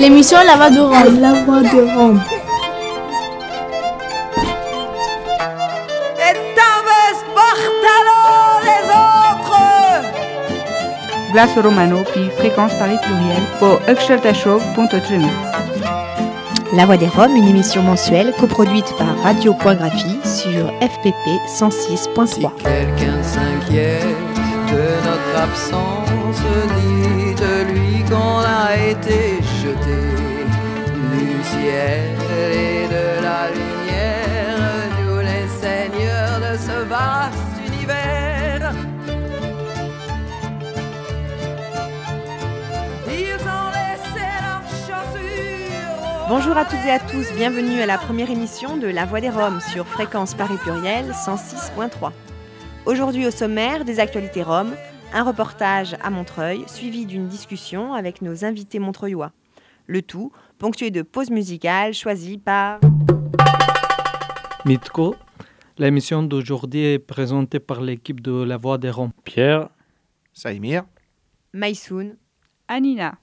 L'émission La Voix de Rome. La Voix de Rome. Glace Romano, puis fréquence Paris pluriel pour Uxeltachov.3. La Voix des Roms, une émission mensuelle coproduite par Radio.graphie sur FPP 106.3. Si quelqu'un s'inquiète de notre absence, dit de lui qu'on a été du ciel et de la lumière, nous les seigneurs de ce vaste univers. Ils ont laissé leurs chaussures. Bonjour à toutes et à tous, bienvenue à la première émission de La Voix des Roms sur fréquence Paris pluriel 106.3. Aujourd'hui au sommaire des actualités roms, un reportage à Montreuil suivi d'une discussion avec nos invités montreuillois. Le tout ponctué de pauses musicales choisies par Mitko. L'émission d'aujourd'hui est présentée par l'équipe de La Voix des Roms. Pierre, Saïmir, Maïsoun, Anina.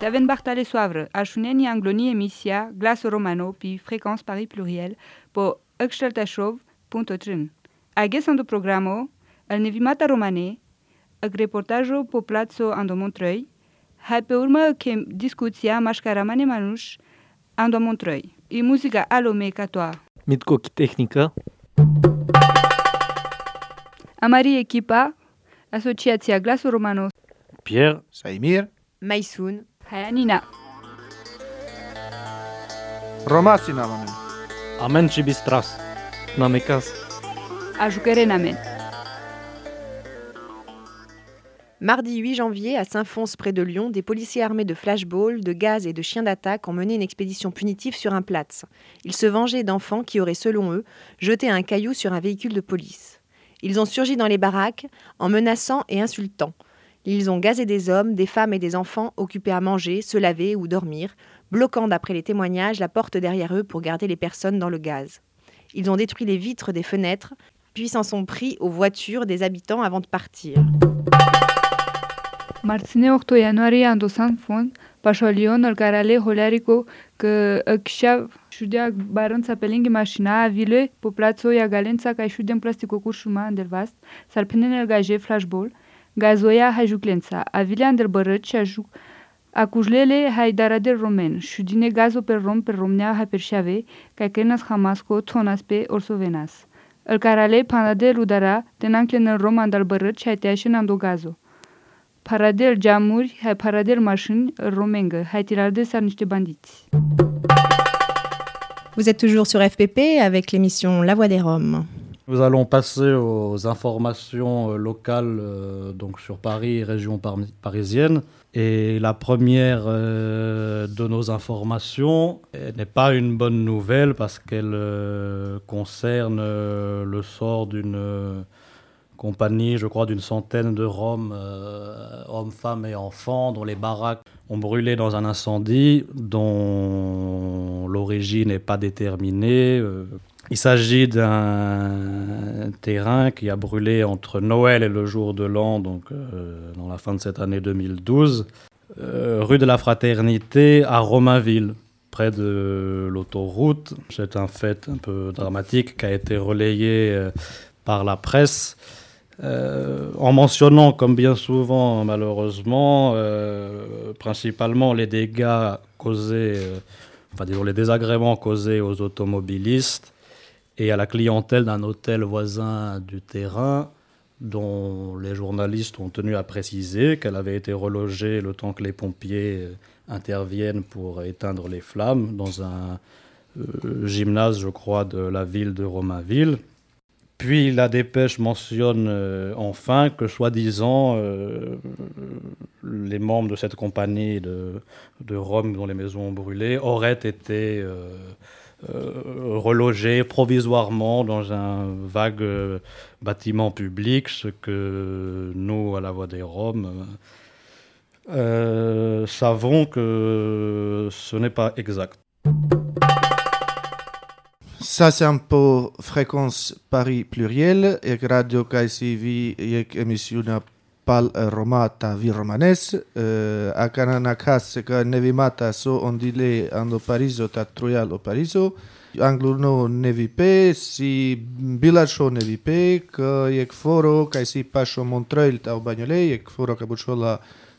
Daven Bartale Soavre, Ashuneni Angloni Emissia, Glace Romano, puis fréquence Paris pluriel pour Uxeltachov.3. Agesando programo, el nevimata romane, ag reportajo po placo ando Montreuil, Hai pe urmă că discuția mașcara mane manuș Ando Montreuil. E muzica alomei ca toa. Mitcochi tehnică. Amari echipa, Asociația Glasul Romanos. Pierre, Saimir, Maisun, Hayanina. Romasina, mamen. Amen și bistras. Namecas. Ajucăre namen. Mardi 8 janvier, à Saint-Fons, près de Lyon, des policiers armés de flashballs, de gaz et de chiens d'attaque ont mené une expédition punitive sur un Platz. Ils se vengeaient d'enfants qui auraient, selon eux, jeté un caillou sur un véhicule de police. Ils ont surgi dans les baraques en menaçant et insultant. Ils ont gazé des hommes, des femmes et des enfants occupés à manger, se laver ou dormir, bloquant, d'après les témoignages, la porte derrière eux pour garder les personnes dans le gaz. Ils ont détruit les vitres des fenêtres, puis s'en sont pris aux voitures des habitants avant de partir. Մարտսինե օգտո յանուարի անդոսան ֆոն Պաշոլիոն օրգարալե հոլարիկո կըքշավ շուդյակ բարոն ցապելինգի մաշինա ավիլե պոպլացո յագալենցա կայշուդեն պլաստիկո կուրշումա անդերվաստ սարփենեն ըրգաժե ֆլաշբոլ գազոյա հաժուկլենցա ավիլե անդերբրը չաժուկ Ակուժլել է հայդարադեր ռոմեն, շուդին է գազո պեր ռոմ պեր ռոմնյա հապերշավե, կայկերնաս խամասկո թոնաս պե օրսովենաս։ Ըրկարալե պանադել ուդարա, տնանք են ռոմ անդալբրը չայտյաշեն անդոգազո։ Paradel geamuri, hai paradel mașini, romengă, hai tirarde sar niște bandiți. Vous êtes toujours sur FPP avec l'émission La Voix des Roms. Nous allons passer aux informations euh, locales euh, donc sur Paris et région par- parisienne. Et la première euh, de nos informations n'est pas une bonne nouvelle parce qu'elle euh, concerne euh, le sort d'une euh, compagnie, je crois, d'une centaine de Roms, euh, hommes, femmes et enfants, dont les baraques ont brûlé dans un incendie dont l'origine n'est pas déterminée. Euh, il s'agit d'un terrain qui a brûlé entre Noël et le jour de l'an, donc euh, dans la fin de cette année 2012, euh, rue de la Fraternité à Romainville, près de l'autoroute. C'est un fait un peu dramatique qui a été relayé par la presse. Euh, en mentionnant, comme bien souvent malheureusement, euh, principalement les dégâts causés, euh, enfin disons les désagréments causés aux automobilistes et à la clientèle d'un hôtel voisin du terrain, dont les journalistes ont tenu à préciser qu'elle avait été relogée le temps que les pompiers interviennent pour éteindre les flammes dans un gymnase, je crois, de la ville de Romainville. Puis la dépêche mentionne euh, enfin que, soi-disant, euh, les membres de cette compagnie de, de Rome dont les maisons ont brûlé auraient été euh, relogés provisoirement dans un vague bâtiment public, ce que nous, à la Voix des Roms, savons que ce n'est pas exact. Ça, c'est un peu fréquence Paris pluriel, et Radio KCV, et émission pal romata vi romanes uh, akananakas ka nevimata so ondile ando Pariso ta troial o Pariso nevipe si bilacho nevipe foro Montreuil ta foro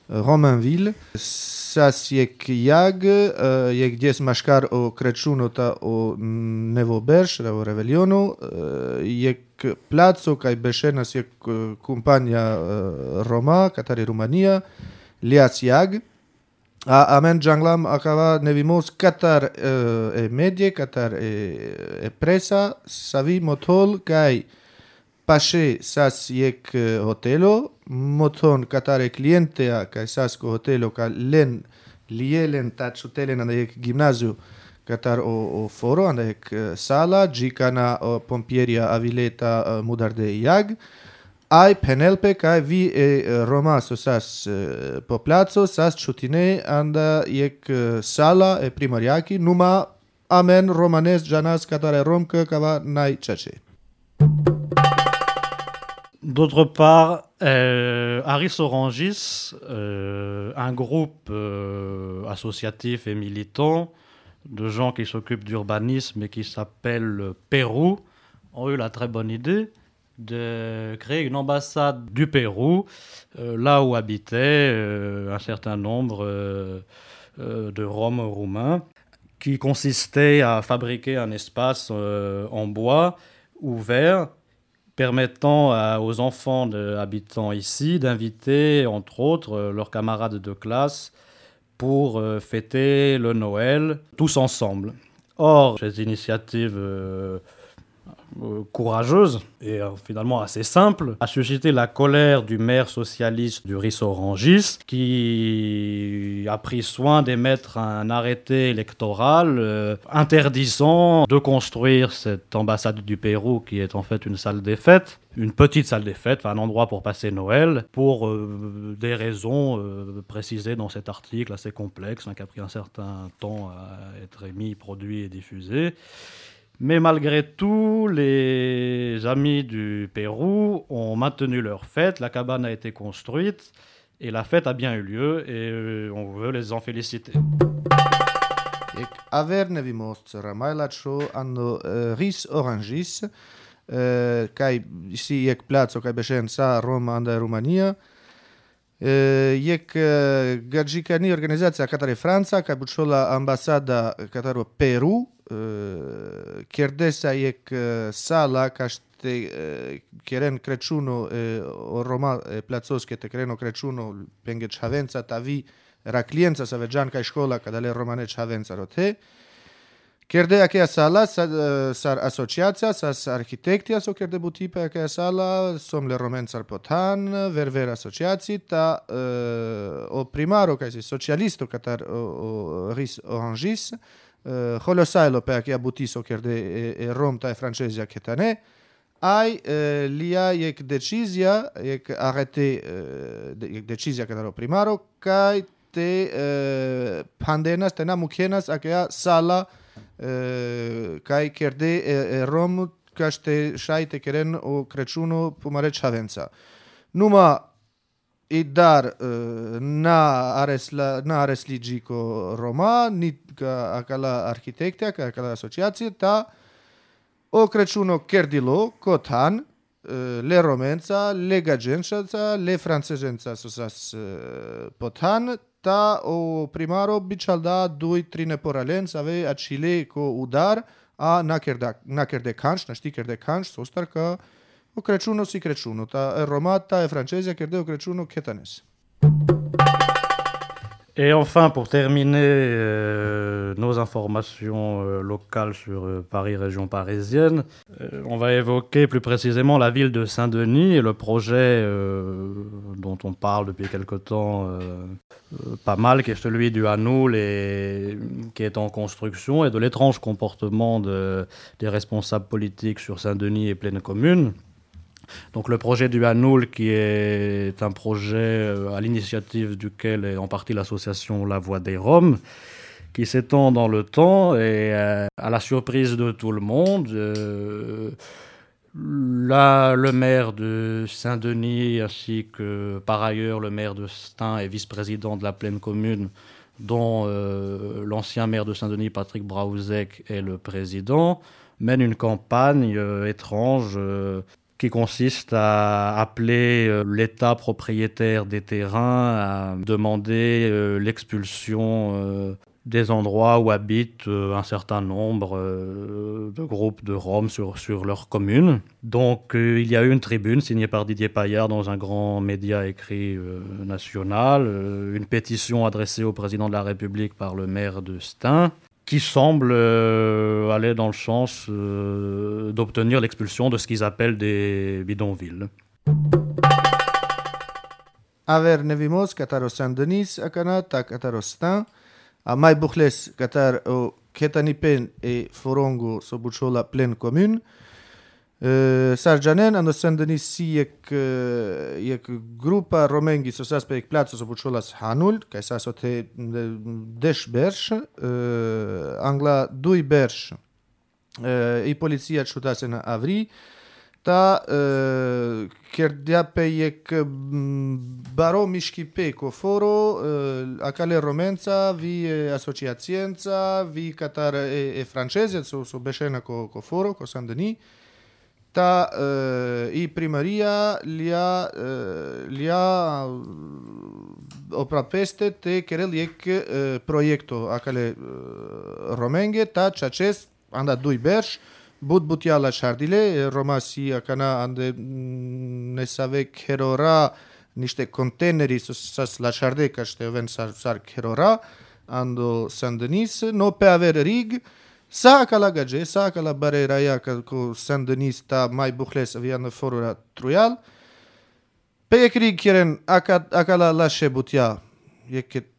Romainville. Sasiek Jag eh, je gdje smaškar ok računota o Nevoberš, o mm, Revelionu, eh, je k placu, kaj beše nas je kumpanja eh, Roma, kateri Rumanija, Lias Jag. A amen džanglam akava ne vimos katar e medje, katar e, e presa, savimo tol kaj paše sas jek hotelo, moton katare klientea kaj sas ko hotelo ka len lielen ta chutelen anda jek gimnaziu katar o, o foro anda jek sala jikana o pompieria avileta uh, mudarde jag ai penelpe kaj vi e roma so sas uh, po placo sas chutine anda jek sala e primariaki numa amen romanes janas katare romke kava nai chache D'autre part, euh, Aris Orangis, euh, un groupe euh, associatif et militant de gens qui s'occupent d'urbanisme et qui s'appelle Pérou, ont eu la très bonne idée de créer une ambassade du Pérou, là où habitaient un certain nombre de Roms roumains, qui consistait à fabriquer un espace en bois ouvert permettant aux enfants de, habitant ici d'inviter, entre autres, euh, leurs camarades de classe pour euh, fêter le Noël tous ensemble. Or, cette initiative euh, euh, courageuse et euh, finalement assez simple a suscité la colère du maire socialiste du Rissorangis qui a pris soin d'émettre un arrêté électoral euh, interdisant de construire cette ambassade du Pérou qui est en fait une salle des fêtes une petite salle des fêtes, un endroit pour passer Noël, pour des raisons précisées dans cet article assez complexe, hein, qui a pris un certain temps à être émis, produit et diffusé. Mais malgré tout, les amis du Pérou ont maintenu leur fête, la cabane a été construite et la fête a bien eu lieu et euh, on veut les en féliciter. Uh, ris orangis uh, Rumania یک گرژیکانی ارگانیزاتسیا کاتاری فرانسا کا بچولا امباسادا کاتارو پرو کردسا یک سالا کاشت keren kreçuno o Roma placos që të kreçuno kreçunu pengë çhavenca ta vi raklienca sa vexhan ka shkolla ka dale romane çhavenca rothe. Κερδεύακε ασάλλα σαρ ασοσιάζεια σαρ αρχιτεκτοίας ο κερδεμούτηι περακε ασάλλα σομλε ρομεν σαρ ποτάν νερνερα σοσιαλίζει τα ο πριμάρο καίσι σοσιαλιστο κατ' αριστο αριστοχισ χολοσάελο περακε αμπούτηι σοκερδε ρομ τα ευρωπαζικά κετανέ άι λιά η εκ δεχίζεια η εκ αρέτη η εκ δεχίζεια κατ' αρο πριμά Ă, kaj kerde e, e romë kështë të shajtë e o kreçunu pëmëre qavenca. Numa i dar ă, na aresla na aresli gjiko Roma, ni ka akala arkitekte, ka akala asociacije, ta o kreçuno kerdilo, kotan, ă, le romenca, le gađenšaca, le franceženca su sas potan, ta o primaro biçalda duj trine poralen save a Chile ko udar a na kerda na kerde kansh na shti kerde kansh sostar ka o kreçuno si kreçuno ta e romata e francezja kerde o kreçuno ketanes Et enfin, pour terminer euh, nos informations euh, locales sur euh, Paris, région parisienne, on va évoquer plus précisément la ville de Saint-Denis et le projet dont on parle depuis quelque temps pas mal, qui est celui du Hanoul et qui est en construction, et de l'étrange comportement de, des responsables politiques sur Saint-Denis et pleine commune. Donc le projet du Hanoul, qui est un projet euh, à l'initiative duquel est en partie l'association La Voix des Roms, qui s'étend dans le temps et euh, à la surprise de tout le monde, euh, le maire de Saint-Denis, ainsi que par ailleurs le maire de Stein et vice-président de la pleine commune, dont l'ancien maire de Saint-Denis, Patrick Brauzek, est le président, mènent une campagne étrange qui consiste à appeler l'État propriétaire des terrains à demander l'expulsion des endroits où habitent euh, un certain nombre euh, de groupes de Roms sur, sur leur commune. Donc euh, il y a eu une tribune signée par Didier Paillard dans un grand média écrit national, une pétition adressée au président de la République par le maire de Stein, qui semble aller dans le sens d'obtenir l'expulsion de ce qu'ils appellent des bidonvilles. Aver nevimos Saint-Denis, akana tak Stein, a mai buchles catar o ketani pen e forongo so buchola plen commune Sarjanen Sargjanen andosendeni si jek jek grupa romengi sosas pe jek placu so puçolas hanul, ka sa sot he desh bersh, angla duj bersh. I policia çutase në avri, ta kërdja pe jek baro mishki pe koforo, akale romenca, vi asociacienca, vi katar e, e francezet, so, so beshena ko, koforo, ko sandeni, ta e, i primaria lja e, lja oprapeste te kerelijek projekto. Akale e, romenge ta çaçes anda duj bersh but butjala çardile romasi akana ande mm, nesave kerora nishte konteneri sas la çarde kaşte ven sar sar kerora ando sandenis no pe aver rig sa ca la gage, sa ca la barera ia ca cu Saint-Denis ta mai buhles avia na forura truial. Pe ek rig kieren aca aca la la shebutia, e che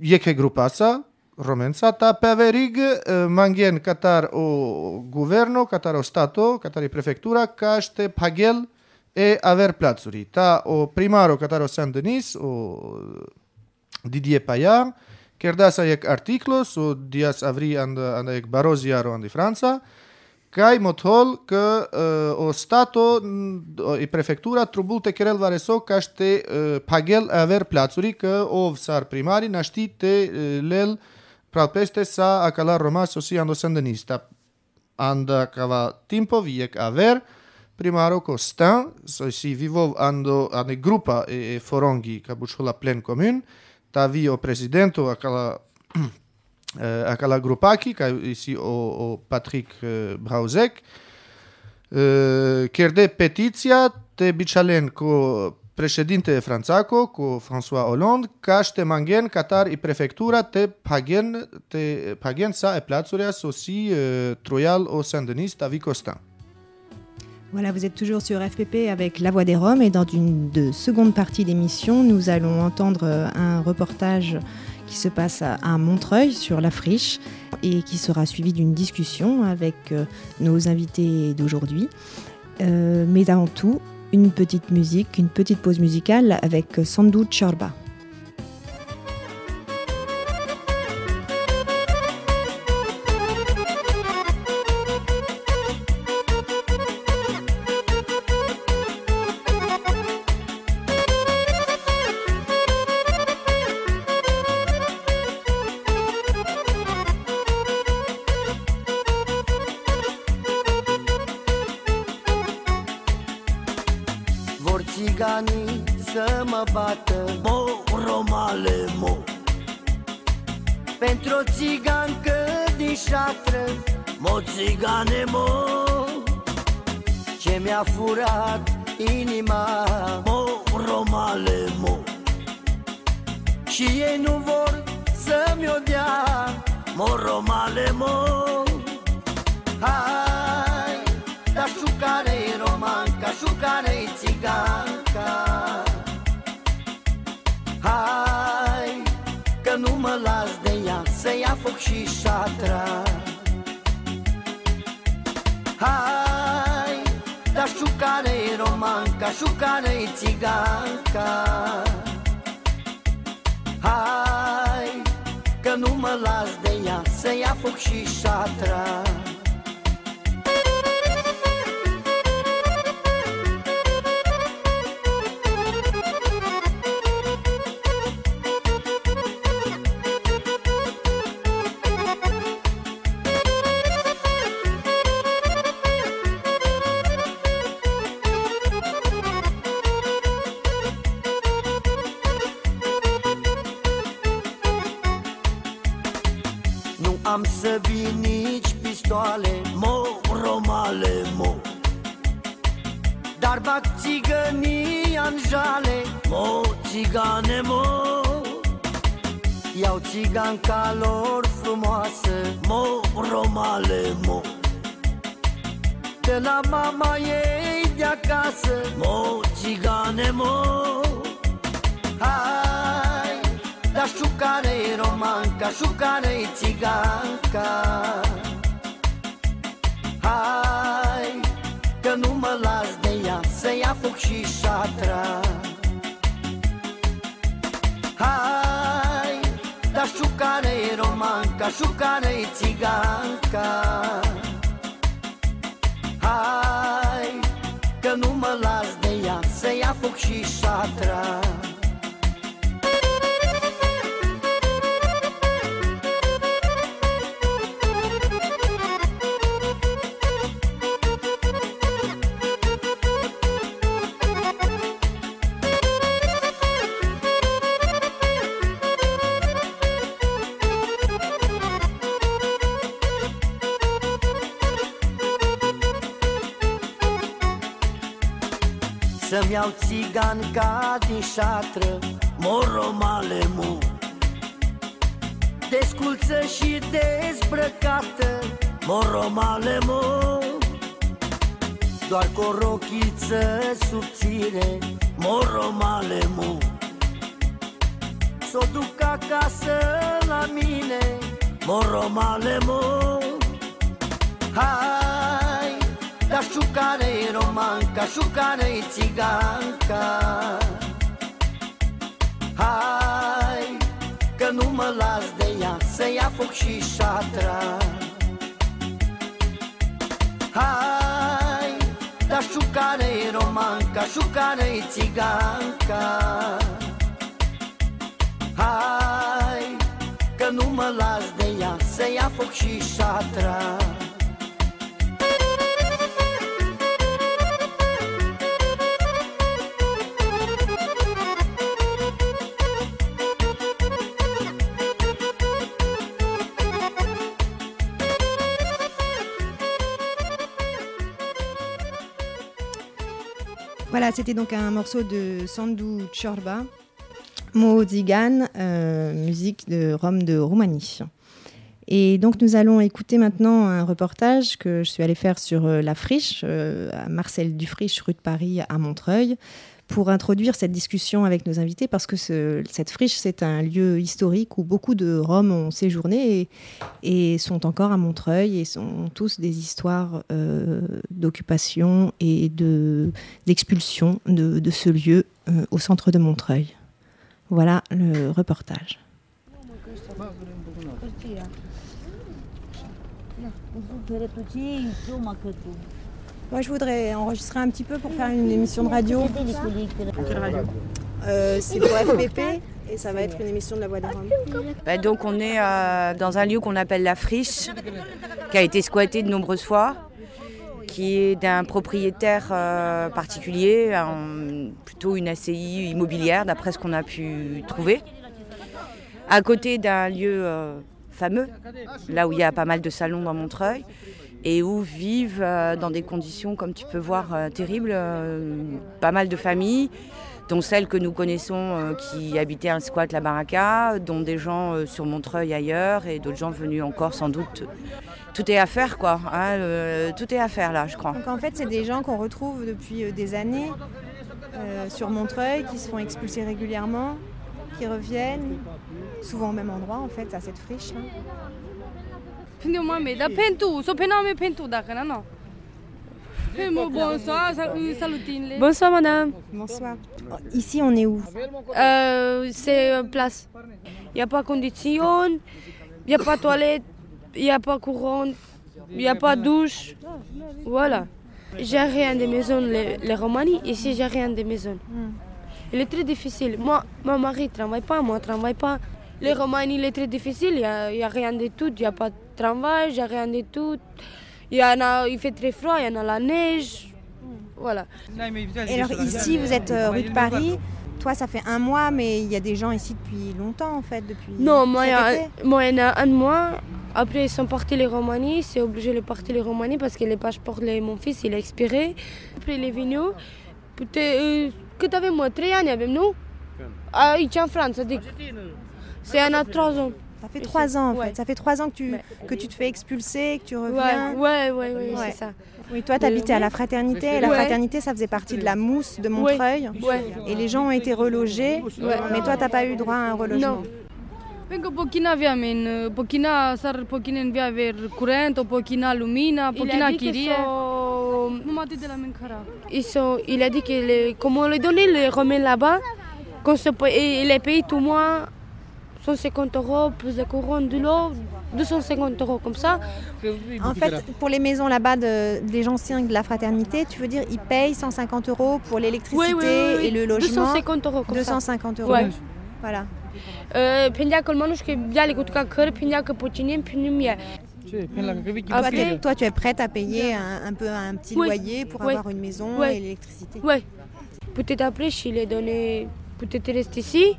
e che grupa sa, Romența ta pe averig mangien catar o governo, catar o stato, catar i prefectura, caște pagel e aver plațuri. Ta o primaro catar o Saint-Denis, o Didier Payard, Kerdasa jek artiklo su dias avri anda and jek barozi jaro andi Franca, kaj mot hol kë uh, o stato i prefektura trubul të kerel vareso ka shte uh, pagel e ver placuri kë ov sar primari na shti të uh, lel peste sa akala Roma sosi ando sandinista. Anda kava timpov jek aver primaro Kostan, so si vivov ando ane grupa e, e forongi ka buçhola plen komun, Tavio presidento, aquela aquela grupa aqui, que é ici o, o Patrick uh, Brauzek, quer uh, de petiția te bicalen cu președinte Franțaco, cu François Hollande, ca te mangen Qatar și prefectura te pagen, te pagen sa e plațurea sosi uh, troial o Saint-Denis Tavi Costan. Voilà, vous êtes toujours sur FPP avec La Voix des Roms et dans une de seconde partie d'émission, nous allons entendre euh, un reportage qui se passe à Montreuil sur la friche et qui sera suivi d'une discussion avec euh, nos invités d'aujourd'hui. Euh, mais avant tout, une petite musique, une petite pause musicale avec Sandu Chorba. țigancă din șatră Mo țigane, mo Ce mi-a furat inima Mo romale, mo Și ei nu vor să-mi o dea Mo romale, mo Hai, dar șucare-i romanca Șucare-i țiganca. Hai, că nu mă las de să ia foc și șatra. Hai, dar șucare-i romanca, șucare-i țiganca. Hai, că nu mă las de ea să ia foc și șatra. Dar bag țigănia în jale. Mo, țigane, mo. Iau țiganca lor frumoasă. Mo, romale, mo. De la mama ei de acasă. Mo, țigane, mo. Hai, da șucare romanca Șucare țiganca. Hai, că nu mă las de ea Să ia foc și șatra. Hai, da șucare romanca Șucare țiganca. Hai, că nu mă las de ea Să ia foc și șatra Să-mi iau țiganca din șatră. Moromale mu Desculță și dezbrăcată. Moromale mu Doar cu o rochiță subțire. Moromale mu S-o duc acasă la mine. Moromale mu Hai, da șucare romanca, șucare țiganca. Hai, că nu mă las de ea, să ia foc și șatra. Hai, da șucare romanca, șucare țiganca. Hai, că nu mă las de ea, să ia foc și șatra C'était donc un morceau de Sandu Chorba, Mo Zigan, euh, musique de Rome de Roumanie. Et donc nous allons écouter maintenant un reportage que je suis allée faire sur euh, la friche, euh, Marcel Dufriche, rue de Paris, à Montreuil, pour introduire cette discussion avec nos invités, parce que ce- cette friche, c'est un lieu historique où beaucoup de Roms ont séjourné et, sont encore à Montreuil et sont tous des histoires euh, d'occupation et de- d'expulsion de, de ce lieu euh, au centre de Montreuil. Voilà le reportage. Moi, je voudrais enregistrer un petit peu pour faire une émission de radio. Euh, c'est pour FPP et ça va être une émission de la Voix des Roms. Bah, donc on est euh, dans un lieu qu'on appelle la friche, qui a été squatté de nombreuses fois, qui est d'un propriétaire euh, particulier, un- plutôt une ACI immobilière d'après ce qu'on a pu trouver, à côté d'un lieu euh, fameux, là où il y a pas mal de salons dans Montreuil, et où vivent euh, dans des conditions, comme tu peux voir, euh, terribles, euh, pas mal de familles dont celles que nous connaissons qui habitaient un squat la Baraka, dont des gens sur Montreuil ailleurs et d'autres gens venus encore sans doute. Tout est à faire quoi, hein, tout est à faire là je crois. Donc en fait, c'est des gens qu'on retrouve depuis des années sur Montreuil, qui se font expulser régulièrement, qui reviennent, souvent au même endroit en fait, à cette friche. Să pename pentru dacă na nu. Pentru bonsoir, madame. Bonsoir. Ici, on est où? Euh, c'est euh, place. Il n'y a pas condition, il n'y a pas toilette, il n'y a pas courant, il n'y a pas douche. Voilà. J'ai rien de maison, les, les Romanies, ici j'ai rien de maison. Il est très difficile. Moi, mon mari ne travaille pas, moi je ne travaille pas. Les Romanies, il est très difficile, il n'y a, il y a rien de tout, il n'y a pas de travail, il n'y a rien de tout. Il, y en a, il fait très froid, il y en a la neige. Voilà. Et alors ici, vous êtes euh, rue de Paris. Toi, ça fait un mois, mais il y a des gens ici depuis longtemps en fait, depuis Non, moi, il y a, moi, il en a un mois. Après, ils sont partis les Roumanie. C'est obligé de partir les Roumanie parce que le passeport de mon fils, il est expiré. Après, il est venu. Peut-être, euh, cât avem, mă? Trei ani avem, nu? Aici, în Franța, adică. C'est un an, trois ans. Ça fait trois ans en Ouais. fait. Ça fait trois ans que tu, Ouais. que tu te fais expulser, que tu reviens. ouais, ouais, ouais, Ouais. c'est ça. Oui, toi, tu habitais à la Fraternité. Et la Ouais. Fraternité, ça faisait partie de la mousse de Montreuil. Ouais. Et les gens ont été relogés. Mais toi, tu n'as pas eu droit à un relogement. Non. Pentru că pochina aveam în pochina sar pochina în via aver curent, o pochina lumina, Il pochina a dit qu'ils chirie. sont- Numai atât de la mâncarea. Ils sont, il a dit que les, comment on les donnait les remèdes là-bas, qu'on se paye- et il est payé tout mois 150 euros plus de couronne de l'eau, 250 euros comme ça. En fait, pour les maisons là-bas de, des anciens de la Fraternité, tu veux dire, ils payent 150 euros pour l'électricité Oui, oui, oui, oui. et le logement. 250 euros comme ça. 250 euros. Ouais. Voilà. Euh, pocinim, pinim e. Toi, toi, tu es prête à payer un, un peu un petit Oui. loyer pour Oui. avoir une maison Oui. et l'électricité. Ouais. Peut-être après, je l'ai donné, peut-être rester ici,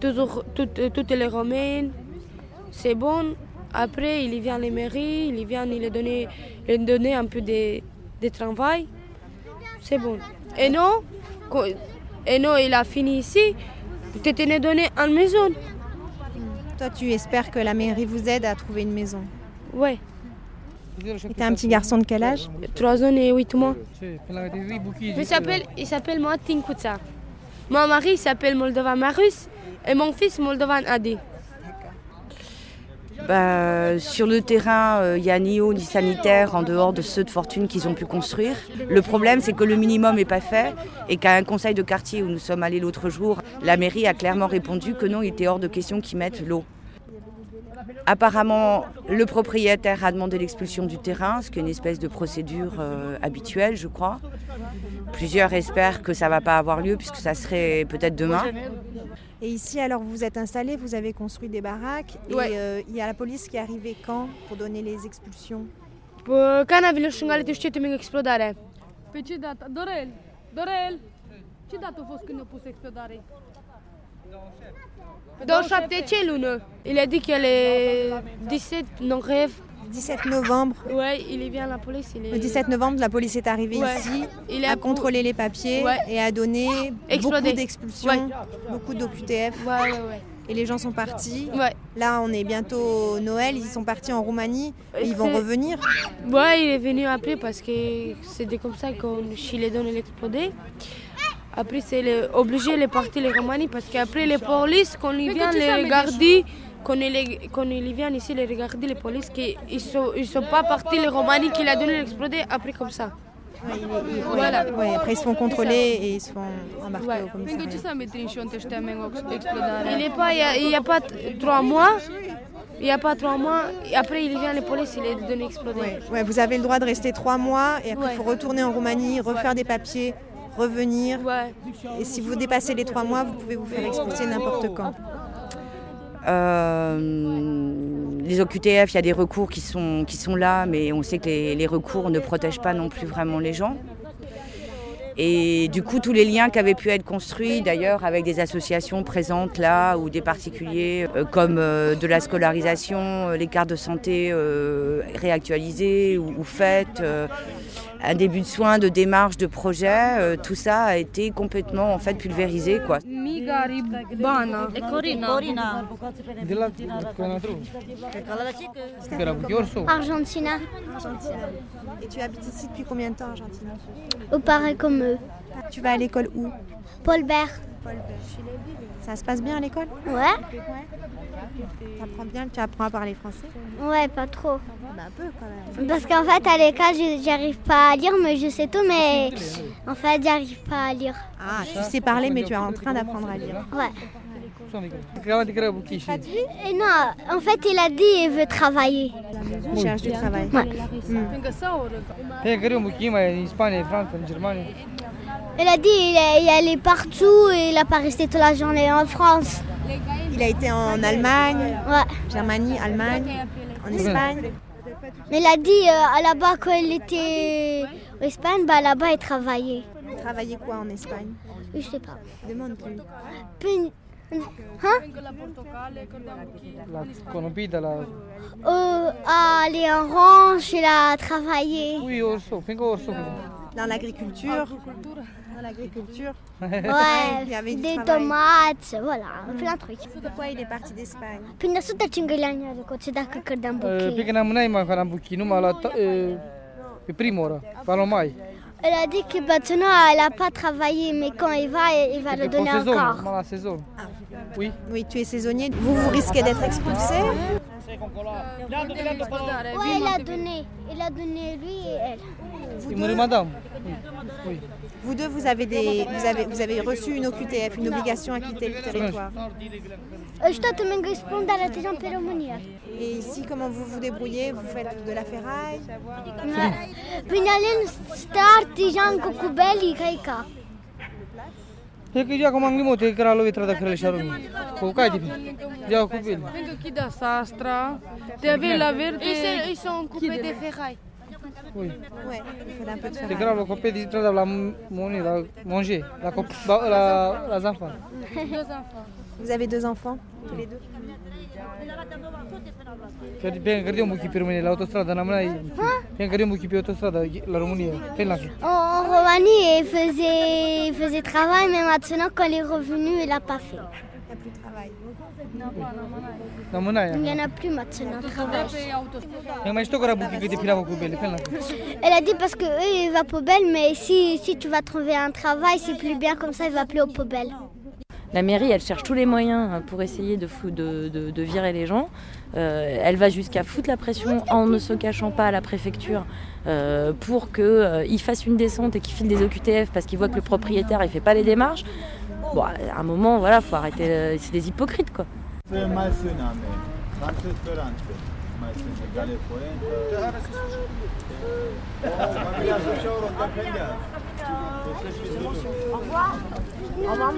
toujours, tout, euh, toutes les romaines, c'est bon. Après, il vient à la mairie, il vient, il a donné, il a donné un peu de, de travail, c'est bon. Et non, et non, il a fini ici, il a donné une maison. Toi, tu espères que la mairie vous aide à trouver une maison. Ouais, Et t'es un petit garçon de quel âge? 3 ans et 8 mois. Il s'appelle, il s'appelle Martin Kutsa. Mon mari il s'appelle Moldovan Marus et mon fils Moldovan Adi. Bah, sur le terrain, euh, il n'y a ni eau ni sanitaire en dehors de ceux de fortune qu'ils ont pu construire. Le problème, c'est que le minimum n'est pas fait et qu'à un conseil de quartier où nous sommes allés l'autre jour, la mairie a clairement répondu que non, il était hors de question qu'ils mettent l'eau. Apparemment, le propriétaire a demandé l'expulsion du terrain, ce qui est une espèce de procédure euh, habituelle, je crois. Plusieurs espèrent que ça ne va pas avoir lieu puisque ça serait peut-être demain. Et ici, alors, vous vous êtes installés, vous avez construit des baraques. Ouais. Et euh, il y a la police qui est arrivée quand pour donner les expulsions? Bă, Cana vine și ngale, tu știi tu explodare. Pe ce dată? Dorel! Dorel! Ce dată a fost când ne-a pus explodare? 27 ce lună? Il a dit qu'elle est 17 non rêve. 17 novembre. Ouais, il vient à la police, il est... Le 17 novembre, la police est arrivée Ouais. ici, Il est a à- contrôlé les papiers Ouais. et a donné Explodé. beaucoup d'expulsions, Ouais. beaucoup d'OQTF. Ouais, ouais, ouais. Et les gens sont partis. Ouais. Là, on est bientôt Noël, ils sont partis en Roumanie. Et ils vont revenir. Ouais, il est venu après parce que c'était comme ça qu'on Chili donne l'explodé. Après, c'est le- obligé de partir les Roumanie parce qu'après, les polices, quand ils viennent les regarder, quand ils, les- quand ils viennent ici les regarder, les polices, qu'ils ne sont, ils sont pas partis les Roumanie qui l'a donné l'explodé après comme ça. Voilà. Ouais, après, ils se font contrôler et ils se font embarquer Ouais. au commissariat. Il n'y a, pas- il y a- pas trois mois. Il n'y a pas trois mois. Et après, il vient les polices, il est donné exploder. Ouais, ouais, vous avez le droit de rester trois mois et après, il Ouais. faut retourner en Roumanie, refaire des papiers, revenir. Ouais. Et si vous dépassez les trois mois, vous pouvez vous faire expulser n'importe quand. Euh, les OQTF, il y a des recours qui sont, là, mais on sait que les, recours ne protègent pas non plus vraiment les gens. Et du coup, tous les liens qui avaient pu être construits, d'ailleurs, avec des associations présentes là, ou des particuliers, euh, comme euh, de la scolarisation, les cartes de santé réactualisées ou, faites, un début de soins, de démarches, de projets, euh, tout ça a été complètement en fait pulvérisé. Quoi. Migari Bana. Corina. Corina. Argentina. Et tu habites ici depuis combien de temps, Argentine Ou pareil comme eux. Tu vas à l'école où? Paul Bert. Ça se passe bien à l'école Ouais. Tu apprends bien, tu apprends à parler français Ouais, pas trop. Bah, un peu quand même. Parce qu'en fait, à l'école, j'arrive pas à lire, mais je sais tout, mais en fait, j'arrive pas à lire. Ah, tu sais parler, mais tu es en train d'apprendre à lire. Ouais. Et non, en fait, il a dit qu'il veut travailler. Il cherche du travail. Ouais. Încă Il a dit qu'il est, il est allé partout et il n'a pas resté toute la journée en France. Il a été en Allemagne, Ouais. Germanie, Allemagne, en Espagne. Mais il a dit euh, là-bas, quand il était en Espagne, bah, là-bas, il travaillait. Travailler quoi en Espagne? Je sais pas. Demande-lui. Hein? La. La la... euh, aller en ranch et à travailler. Oui, orso. Dans l'agriculture. Dans l'agriculture. Ouais, Il y avait du des travail. tomates, voilà, plein de trucs. Pourquoi il est parti d'Espagne Până să tăcem găleania de coțe dacă cărdeam buchii. Pică n-am n-ai mai care am buchii, numai la... Pe prima oră, Palomai. Elle a dit que maintenant elle a pas travaillé, mais quand il va, il va le donner Pe sezon, encore. numai la sezon. Oui. Oui, tu es saisonnier. Vous, vous risquez d'être expulsé Ouais, il a donné. Il a donné lui et elle. Il mă madame. Oui. Vous deux, vous avez, des, vous, avez, vous avez reçu une OQTF, une obligation à quitter le territoire. Pe România. Et ici, comment vous vous débrouillez? Vous faites de la ferraille? Sastra, te la verde... Ils sont coupés des ferrailles. Oui. Ouais, vous faites un peu de ferraille. grave la copie de trada la moni, la manger, la cop la la. Deux enfants. Vous avez deux enfants, tous les deux bine că un buchi pe România la autostradă, n-am mai. Pe autostradă la România, pe la. En, en Roumanie, il faisait, il faisait travail, mais maintenant, quand il est revenu, il n'a pas fait. Il n'y a plus de travail. Il n'y en a plus maintenant, travail. Eu mai știu că era buchi că te pirava cu bele, pe la. Elle a dit parce que eux, il va poubelle, mais si, si tu vas trouver un travail, c'est plus bien comme ça, il va plus aux poubelles. La mairie, elle cherche tous les moyens pour essayer de, fou- de, de- de virer les gens. Euh, elle va jusqu'à foutre la pression en ne se cachant pas à la préfecture euh, pour qu'ils fassent une descente et qu'ils filent des OQTF parce qu'ils voient que le propriétaire ne fait pas les démarches. Bon, à un moment, voilà, faut arrêter. euh, C'est des hypocrites, quoi. Mai speranțe. Mai sunt. Familia. Au revoir. Au revoir.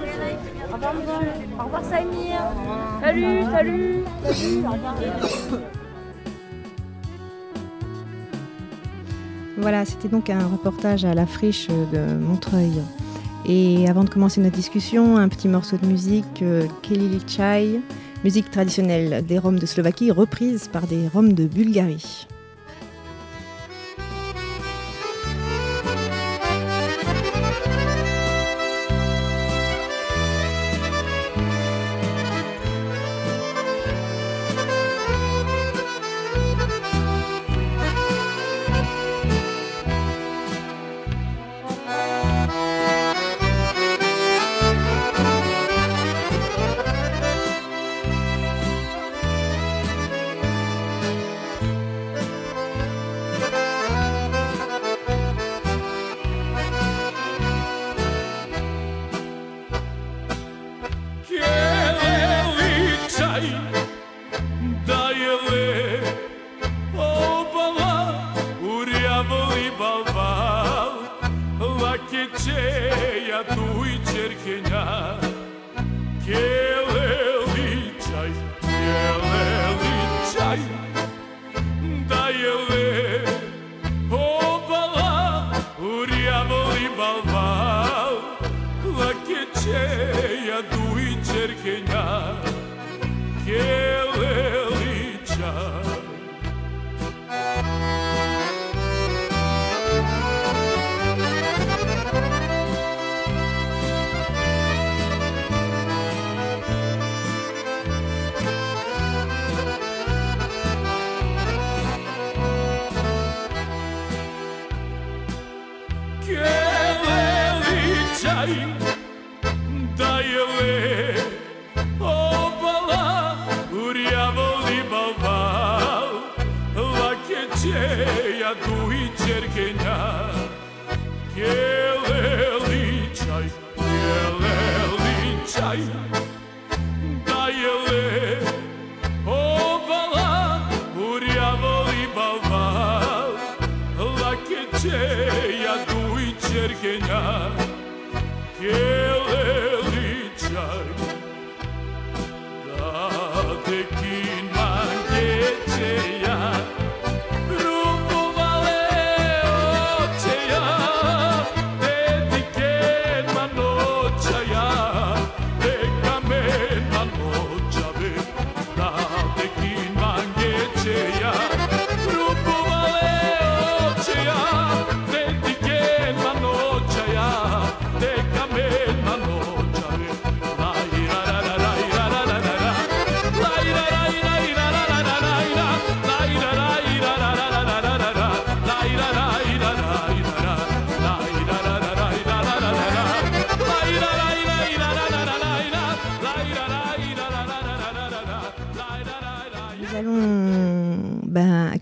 Au revoir. Au revoir, Samir. Salut, salut. Salut, au revoir. Voilà, c'était donc un reportage à la friche de Montreuil. Et avant de commencer notre discussion, un petit morceau de musique, euh, Kelly Chai, musique traditionnelle des Roms de Slovaquie, reprise par des Roms de Bulgarie.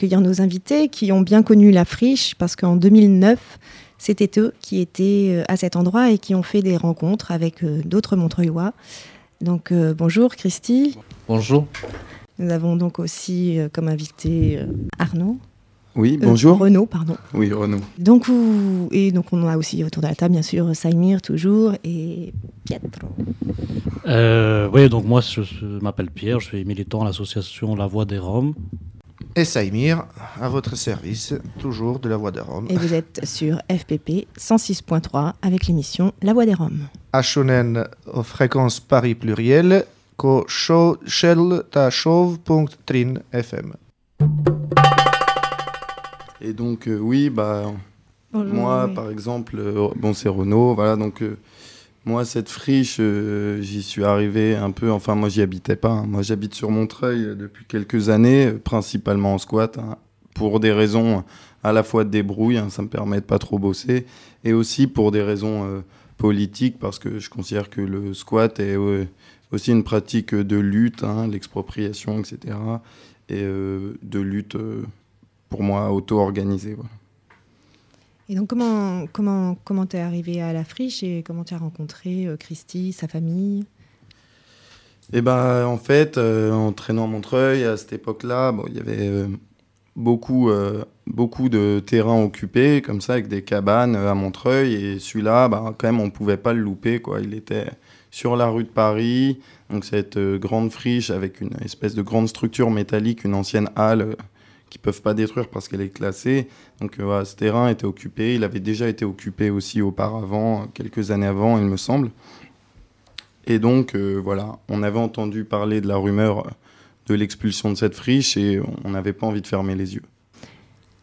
Accueillir nos invités qui ont bien connu la friche parce qu'en 2009, c'était eux qui étaient euh, à cet endroit et qui ont fait des rencontres avec euh, d'autres Montreuilois. Donc euh, bonjour Christy. Bonjour. Nous avons donc aussi euh, comme invité euh, Arnaud. Oui, Euh, bonjour. Renaud, pardon. Oui, Renaud. Donc, vous- et donc on a aussi autour de la table, bien sûr, Saïmir toujours et Pietro. Euh, oui, donc moi, je, je m'appelle Pierre, je suis militant à l'association La Voix des Roms. Et Saïmir, à votre service, toujours de la Voix des Roms. Et vous êtes sur FPP 106.3 avec l'émission La Voix des Roms. Ashonen aux fréquences Paris pluriel, ko FM. Et donc, euh, oui, bah, Bonjour, moi, oui. par exemple, euh, bon, c'est Renaud, voilà, donc, euh, moi, cette friche, euh, j'y suis arrivé un peu, enfin, moi, j'y habitais pas, hein. moi, j'habite sur Montreuil euh, depuis quelques années, euh, principalement en squat, hein, pour des raisons à la fois de débrouille, hein, ça me permet de pas trop bosser, et aussi pour des raisons politiques, parce que je considère que le squat est aussi une pratique de lutte, l'expropriation, etc., et de lutte, pour moi, auto-organisée. Et donc, comment comment comment t'es arrivé à la friche et comment tu as rencontré euh, Christy, sa famille? Et ben en fait, euh, en traînant Montreuil à cette époque-là, bon, il y avait euh, beaucoup, euh, beaucoup de terrains occupés, comme ça, avec des cabanes à Montreuil. Et celui-là, bah, quand même, on pouvait pas le louper. Quoi. Il était sur la rue de Paris, donc cette grande friche avec une espèce de grande structure métallique, une ancienne halle qu'ils peuvent pas détruire parce qu'elle est classée. Donc euh, voilà, ce terrain était occupé. Il avait déjà été occupé aussi auparavant, euh, quelques années avant, il me semble. Et donc, euh, voilà, on avait entendu parler de la rumeur euh, de l'expulsion de cette friche et on n'avait pas envie de fermer les yeux.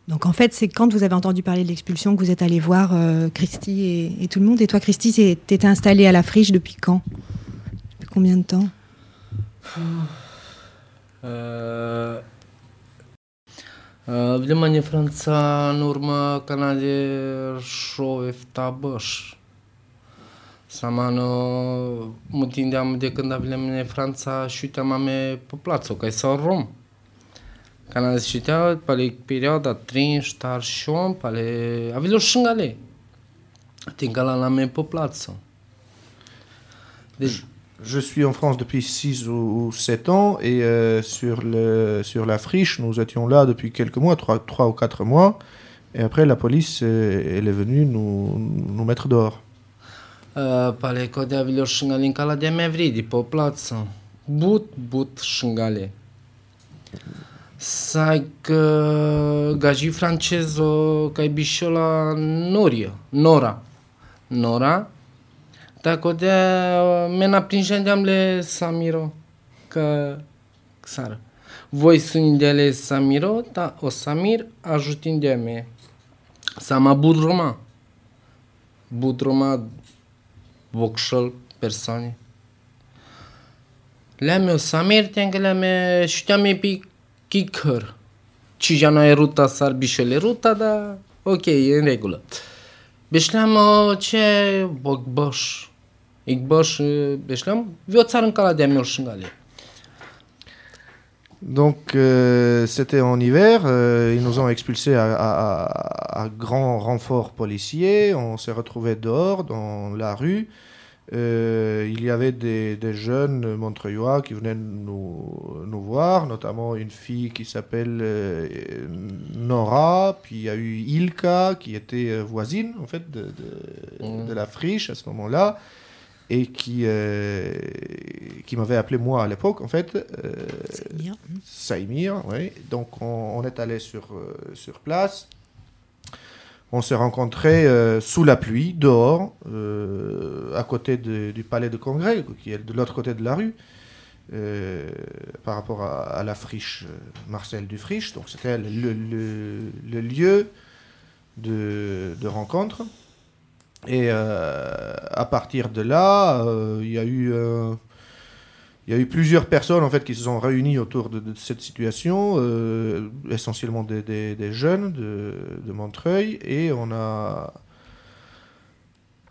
Donc, en fait, c'est quand vous avez entendu parler de l'expulsion que vous êtes allé voir euh, Christy et, et tout le monde. Et toi, Christy, t'étais installée à la friche depuis quand? Depuis combien de temps? Uh, Внимание, Франța, în urmă, Canade, show, eftabăș. Samano, mă tindeam de când aveam în Franța și uiteam ame pe plață, că sau rom. Canada și uiteau, pale perioada 30, tar și om, pale, avilor șângale. Tingala la me pe plață. Je suis en France depuis 6 ou 7 ans et euh, sur, la friche, nous étions là depuis quelques mois, 3, ou 4 mois. Et après, la police euh, elle est venue nous, nous mettre dehors. De mevridi pe plață. But, but Nora. Nora. Dacă Tako da me naprinjam le samiro că sară. Voi sunt de samiro, ta o samir ajutin de me. Sama budroma. Budroma vokșăl persoane. Le-am eu samir, te le-am eu, știam e pe kicker. Ci ja e ruta sar bișele ruta, dar ok, e în regulă. Deci, Beșleam ce bogboș. Amel shingale. Donc, euh, c'était en hiver. euh, ils nous ont expulsés à, à- à- à grand renfort policier. On s'est retrouvés dehors, dans la rue. Euh, il y avait des, des jeunes montreuillois qui venaient nous, nous voir, notamment une fille qui s'appelle Nora, puis il y a eu Ilka qui était voisine en fait de, de- de la friche à ce moment-là et qui, euh, qui m'avait appelé moi à l'époque en fait. euh, Saïmir, oui. Donc on, on est allé sur, euh, sur place. On s'est rencontrés sous la pluie, dehors, à côté de- du palais de congrès, qui est de l'autre côté de la rue, par rapport à, à la friche Marcel Dufriche. Donc c'était le, le- le lieu de, de rencontre. Et euh, à partir de là, euh, il y a eu euh, il y a eu plusieurs personnes en fait qui se sont réunies autour de, cette situation, essentiellement des, jeunes de, Montreuil, et on a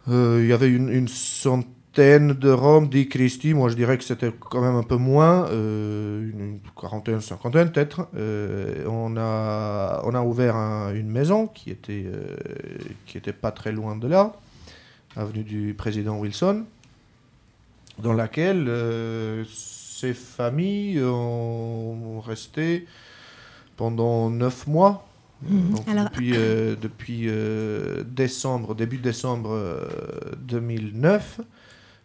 il y avait une, centaine de Roms, dit Christie. Moi, je dirais que c'était quand même un peu moins, une quarantaine, cinquantaine peut-être. On, a, ouvert un- une maison qui était, qui était pas très loin de là, avenue du président Wilson, dans laquelle euh, ces familles ont resté pendant neuf mois. Mhm. Donc, Alors- depuis euh, depuis euh, décembre, début décembre euh, 2009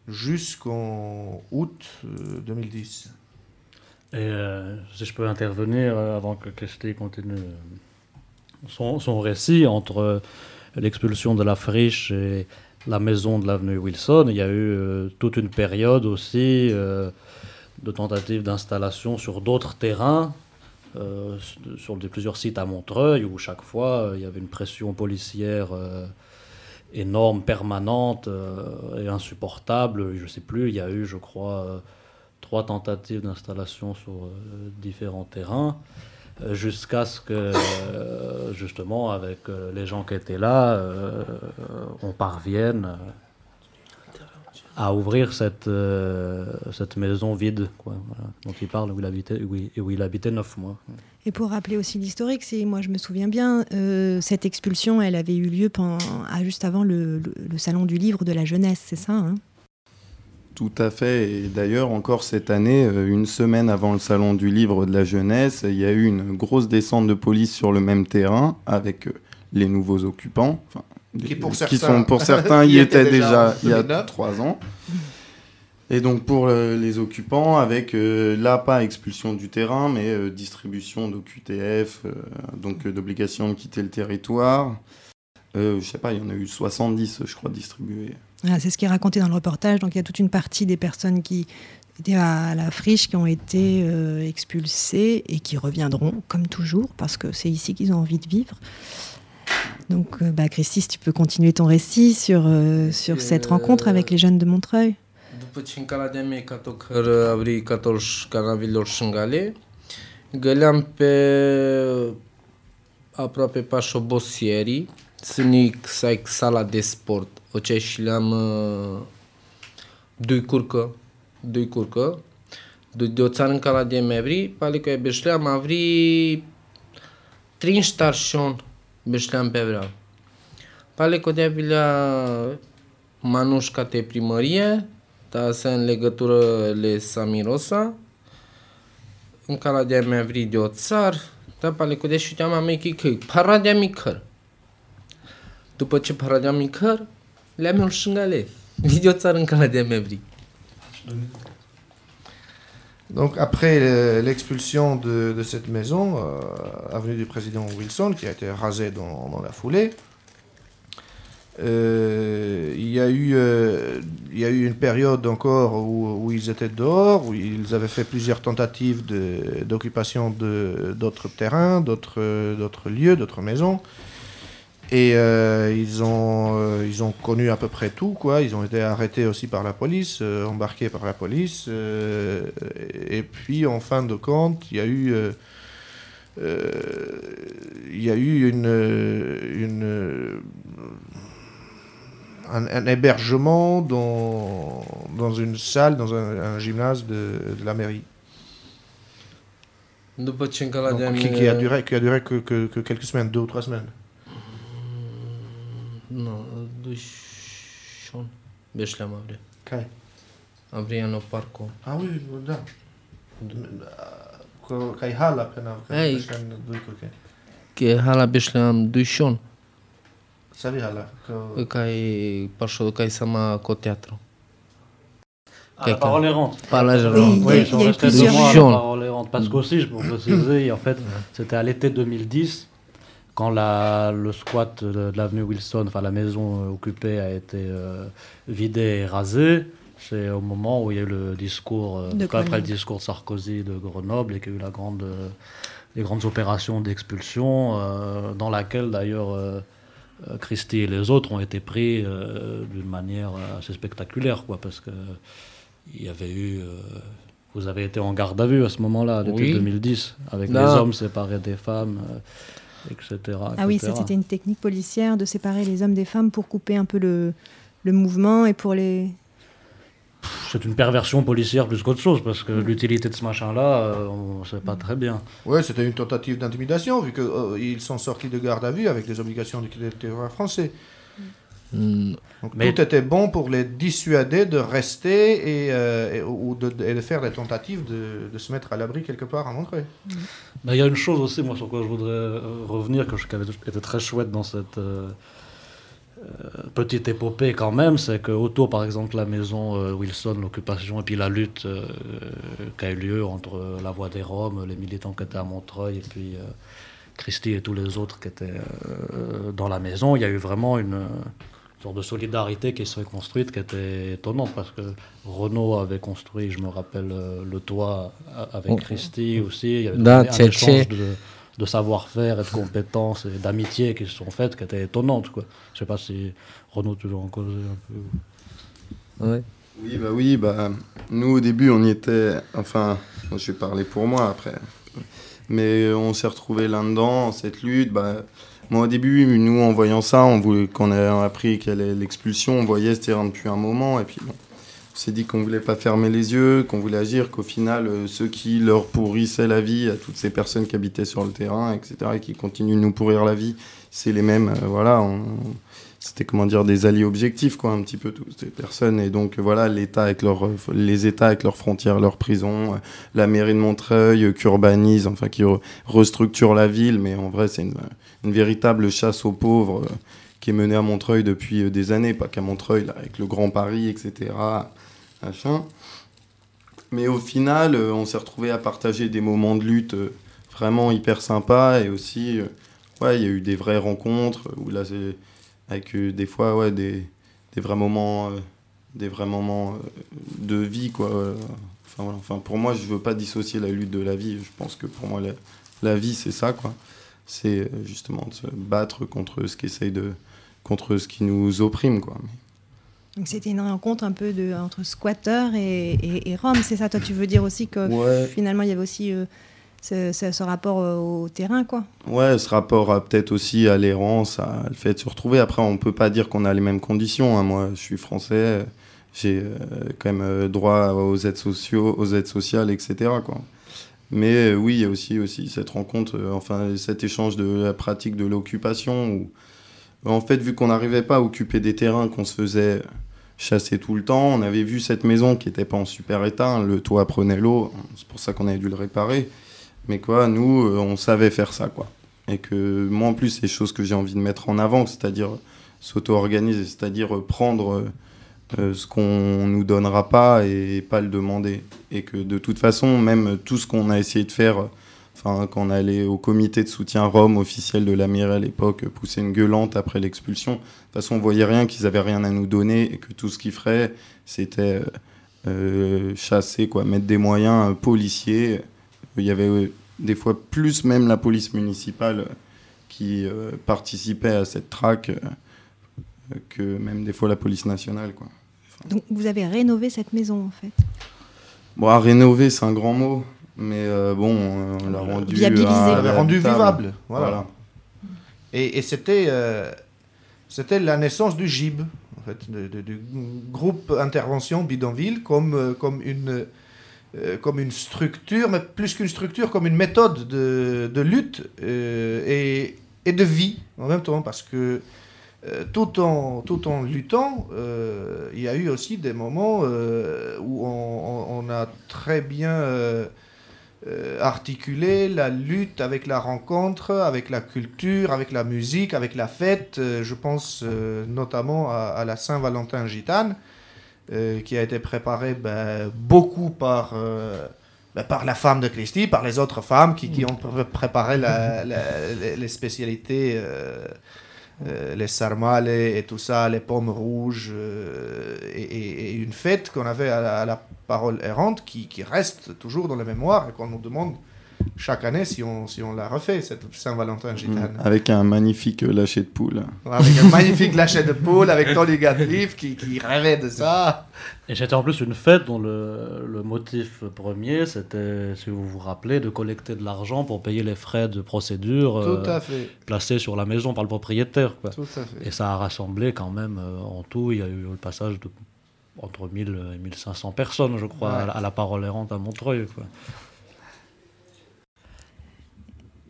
jusqu'en août euh, 2010. Et euh, si je peux intervenir euh, avant que Christy continue euh, son, son récit entre euh, l'expulsion de la friche et la maison de l'avenue Wilson, il y a eu euh, toute une période aussi euh, de tentatives d'installation sur d'autres terrains, euh, sur plusieurs sites à Montreuil, où chaque fois il y avait une pression policière énorme, permanente et insupportable. Je ne sais plus, il y a eu, je crois, trois tentatives d'installation sur différents terrains, jusqu'à ce que, euh, justement, avec euh, les gens qui étaient là, euh, on parvienne à ouvrir cette, cette maison vide, quoi, dont il parle, où il habitait, où il, habitait neuf mois. Et pour rappeler aussi l'historique, c'est moi je me souviens bien, cette expulsion, elle avait eu lieu pendant, juste avant le salon du livre de la jeunesse, c'est ça hein? Tout à fait. Et d'ailleurs, encore cette année, euh, une semaine avant le salon du livre de la jeunesse, il y a eu une grosse descente de police sur le même terrain avec euh, les nouveaux occupants. enfin, Qui pour qui certains- sont pour certains y étaient déjà il y a 2009. trois ans. Et donc pour euh, les occupants, avec euh, là pas expulsion du terrain, mais euh, distribution d'OQTF, euh, donc d'obligation de quitter le territoire. Je sais pas, il y en a eu 70, je crois, distribués. Voilà, C'est ce qui est raconté dans le reportage. Donc il y a toute une partie des personnes qui étaient à la friche qui ont été euh, expulsées et qui reviendront, comme toujours, parce que c'est ici qu'ils ont envie de vivre. Donc, euh, bah, Christy, si tu peux continuer ton récit sur, euh, sur cette rencontre avec les jeunes de Montreuil. După ce în Calademie Catocăr avri catolș canavilor șângale, găleam pe aproape pașobosierii, sânic saic sala de sport, o ce și le-am uh, dui curcă, dui curcă, dui de o țară în Calademie avri, pali că e beșleam avri trin ștarșon beșleam pe vreau. Pale că de vilea Manușca de primărie, ta să în legătură le Samirosa, în cala de mea vri de o țar, da pale cu deși te-am amechii că paradea micăr. După ce paradea micăr, le-am eu șângale. În mea vri. Donc après l'expulsion de, cette maison, euh, avenue du président Wilson, qui a été rasée dans, la foulée, euh, il, y a eu, euh, il y a eu une période encore où, où ils étaient dehors, où ils avaient fait plusieurs tentatives d'occupation d'autres terrains, d'autres lieux, d'autres maisons. Et euh, ils, ont, euh, ils ont connu à peu près tout, quoi. Ils ont été arrêtés aussi par la police, euh, embarqués par la police. et puis, en fin de compte, il y a eu, il y a eu une, une, un, un hébergement dans, dans une salle, dans un, un gymnase de, de la mairie. Donc, qui, qui a duré, qui a duré que, que- que quelques semaines, deux ou trois semaines. Dușon. Beșleam? Avriano Parco. Ah oui, da. Hala curche. Că hala beșleam dușon. Savi hala, pașo, ca e sama teatru. Ah, la parole errante. Parole Oui, oui, on restait deux mois à la Dușon. parole errante. Parce qu'aussi, je peux préciser, en fait, c'était à l'été 2010, quand la, le squat de, de l'avenue Wilson, enfin la maison euh, occupée a été euh, vidée et rasée. C'est au moment où il y a eu le discours, euh, De après le discours de Sarkozy de Grenoble et qu'il y a eu la grande, euh, les grandes opérations d'expulsion, euh, dans laquelle d'ailleurs Christie et les autres ont été pris euh, d'une manière assez spectaculaire, quoi, parce que il y avait eu. euh, vous avez été en garde à vue à ce moment-là, Oui. 2010, avec Non. les hommes séparés des femmes, euh, etc. Ah oui, c'était une technique policière de séparer les hommes des femmes pour couper un peu le, le mouvement et pour les. c'est une perversion policière plus qu'autre chose, parce que l'utilité de ce machin-là, euh, on ne sait pas très bien. Ouais, c'était une tentative d'intimidation, vu qu'ils sont sortis de garde à vue avec les obligations du territoire français. Hmm. Donc Mais- tout était bon pour les dissuader de rester et, euh, et- ou de, et de faire des tentatives de, de se mettre à l'abri quelque part à Montreuil. Ben, Il y a une chose aussi, moi, sur quoi je voudrais euh, revenir, que je, qui avait été très chouette dans cette euh, petite épopée quand même, c'est que autour, par exemple, la maison euh, Wilson, l'occupation, et puis la lutte euh, qui a eu lieu entre la Voix des Roms, les militants qui étaient à Montreuil, et puis euh, Christie et tous les autres qui étaient euh, dans la maison, il y a eu vraiment une, sorte de solidarité qui s'est construite, qui était étonnante, parce que Renault avait construit, je me rappelle, euh, le toit avec Oh. Christie aussi, il y avait un échange de, de savoir-faire et de compétences et d'amitié qui se sont faites, qui étaient étonnantes. Quoi. Je sais pas si Renaud, tu veux en causer un peu. Oui, bah oui, bah, nous au début on y était, enfin, moi, je vais parler pour moi après, mais on s'est retrouvés là-dedans, cette lutte. Bah, moi au début, nous en voyant ça, on voulait, qu'on a appris quelle est l'expulsion, on voyait ce terrain depuis un moment, et puis bon, on s'est dit qu'on voulait pas fermer les yeux, qu'on voulait agir, qu'au final, euh, ceux qui leur pourrissaient la vie à toutes ces personnes qui habitaient sur le terrain, etc., et qui continuent de nous pourrir la vie, c'est les mêmes, euh, voilà, on- c'était comment dire des alliés objectifs quoi un petit peu toutes ces personnes. Et donc voilà l'État avec leurs les États avec leurs frontières leurs prisons la mairie de Montreuil euh, qui urbanise enfin qui re- restructure la ville. Mais en vrai c'est une, véritable chasse aux pauvres euh, qui est menée à Montreuil depuis euh, des années. Pas qu'à Montreuil avec le Grand Paris etc machin. Mais au final on s'est retrouvé à partager des moments de lutte vraiment hyper sympas. Et aussi ouais il y a eu des vraies rencontres où là c'est avec des fois ouais des, des vrais moments euh, des vrais moments euh, de vie quoi euh. enfin, voilà. enfin pour moi je veux pas dissocier la lutte de la vie je pense que pour moi la, la vie c'est ça quoi c'est justement de se battre contre ce qui essaye de contre ce qui nous opprime quoi Donc c'était une rencontre un peu de, entre squatteurs et, et, et Rome, c'est ça? Toi, tu veux dire aussi que Ouais. finalement, il y avait aussi euh, ce, rapport euh, au terrain, quoi Ouais, ce rapport peut-être aussi à l'errance, le fait de se retrouver. Après, on peut pas dire qu'on a les mêmes conditions. hein. Moi, je suis français, j'ai euh, quand même euh, droit aux aides sociales, etc. Quoi. Mais oui, il y a aussi aussi cette rencontre, enfin cet échange de la pratique de l'occupation où, en fait, vu qu'on n'arrivait pas à occuper des terrains, qu'on se faisait chasser tout le temps, on avait vu cette maison qui n'était pas en super état, hein, le toit prenait l'eau, c'est pour ça qu'on avait dû le réparer. Mais quoi, nous, euh, on savait faire ça, quoi. Et que moi, en plus, c'est des choses que j'ai envie de mettre en avant, c'est-à-dire s'auto-organiser, c'est-à-dire euh, prendre euh, euh, ce qu'on nous donnera pas et pas le demander. Et que de toute façon, même tout ce qu'on a essayé de faire, euh, enfin, quand on allait au comité de soutien Rome officiel de la mairie à l'époque, euh, pousser une gueulante après l'expulsion, de toute façon, on voyait rien, qu'ils avaient rien à nous donner et que tout ce qu'ils feraient, c'était euh, euh, chasser, quoi, mettre des moyens euh, policiers. Il y avait euh, des fois plus même la police municipale qui euh, participait à cette traque euh, que même des fois la police nationale. Quoi. Donc vous avez rénové cette maison, en fait? Bon, à rénover, c'est un grand mot, mais euh, bon, on l'a rendu, On rendu vivable. Voilà. Voilà. Et, et c'était, euh, c'était la naissance du GIB, en fait, de- de- du groupe intervention bidonville, comme, comme, une, euh, comme une structure, mais plus qu'une structure, comme une méthode de, de lutte euh, et, et de vie en même temps, parce que euh, tout, en, tout en luttant, euh, il y a eu aussi des moments euh, où on, a très bien euh, euh, articulé la lutte avec la rencontre, avec la culture, avec la musique, avec la fête. Euh, je pense euh, notamment à, à la Saint-Valentin gitane, euh, qui a été préparée ben, beaucoup par, euh, ben, par la femme de Christie, par les autres femmes qui, ont pr- préparé les- spécialités. euh, les sarmales et tout ça, les pommes rouges, et, une fête qu'on avait à la, à la parole errante qui, qui reste toujours dans la mémoire et qu'on nous demande chaque année si on, si on la refait, cette Saint-Valentin gitane. Mm. Avec un magnifique euh, lâcher de poule. Avec un magnifique lâcher de poule, avec Tony Gatliff qui, qui rêvait de ça. Et c'était en plus une fête dont le, le motif premier, c'était, si vous vous rappelez, de collecter de l'argent pour payer les frais de procédure euh, Tout à fait. placés sur la maison par le propriétaire. Quoi. Tout à fait. Et ça a rassemblé quand même, euh, en tout, il y a eu le passage de entre 1000 et 1500 personnes, je crois, Ouais. à, la- à la parole errante à Montreuil. quoi.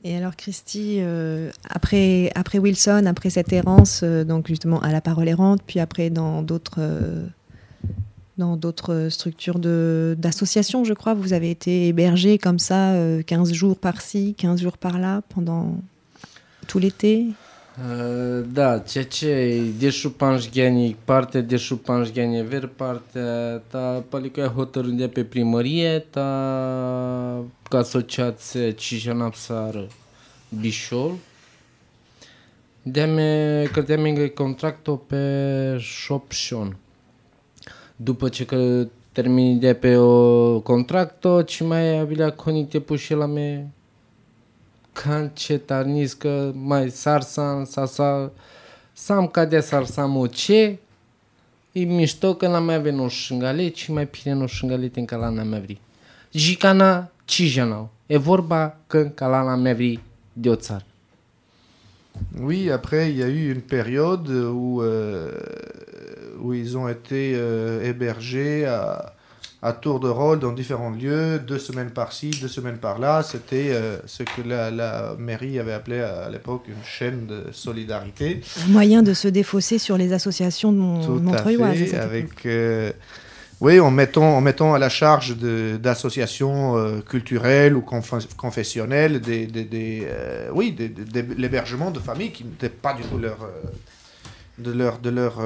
Et alors Christy, euh, après, après Wilson, après cette errance, euh, donc justement à la parole errante, puis après dans d'autres euh, structures d'associations, je crois, vous avez été hébergé comme ça, euh, 15 jours par-ci, 15 jours par-là, pendant tout l'été? Uh, Da, ceea ce de șupanșgheni, partea de șupanșgheni ver, partea ta palică hotărând de pe primărie, ta ca asociație Cijanapsar Bișol. De-me, că de-me contractul pe șopșon. După ce că termini de pe o contracto, ci mai avilea conite puși la me kančetarniska mai sarsan sasa sam cadea sarsam o ce e mișto că n-am mai avea no șingale, ci mai pire no șingale ten cala n-am mai vri. Jicana cijanau. E vorba că în cala n-am mai vri de o țară. Oui, après, il y a eu une période où, euh, où ils ont été euh, hébergés à, à tour de rôle dans différents lieux, deux semaines par-ci, deux semaines par-là. C'était euh, ce que la, la mairie avait appelé à l'époque une chaîne de solidarité. Un moyen de se défausser sur les associations de Mon- Tout à fait, avec, euh, oui, en mettant, en mettant à la charge d'associations euh, culturelles ou conf- confessionnelles euh, oui, des- l'hébergement de familles qui n'étaient pas du tout leur, euh, de leur, de leur,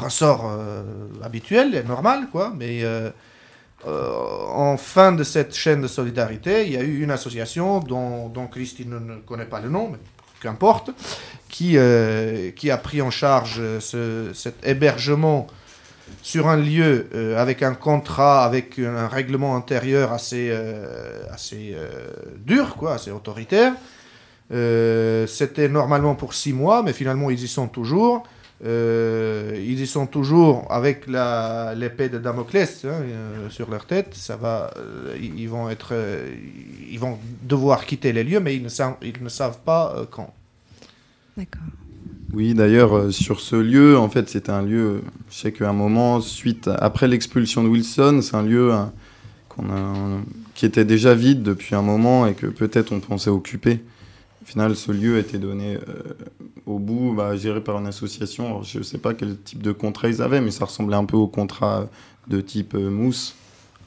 ressort habituel et normal, quoi. Mais en fin de cette chaîne de solidarité, il y a eu une association dont, Christine ne connaît pas le nom, mais qu'importe, qui, qui a pris en charge ce, cet hébergement sur un lieu euh, avec un contrat, avec un règlement intérieur assez, euh, assez euh, dur, quoi, assez autoritaire. C'était normalement pour six mois, mais finalement ils y sont toujours. Ils y sont toujours avec l'épée de Damoclès hein, sur leur tête. Ça va, ils vont être, ils vont devoir quitter les lieux, mais ils ne savent, ils ne savent pas quand. D'accord. Oui, d'ailleurs, euh, sur ce lieu, en fait, c'était un lieu, je sais qu'à un moment, suite, après l'expulsion de Wilson, c'est un lieu hein, a, qui était déjà vide depuis un moment et que peut-être on pensait occuper. Au final, ce lieu a été donné euh, au bout, bah, géré par une association. Je ne sais pas quel type de contrat ils avaient, mais ça ressemblait un peu au contrat de type euh, mousse,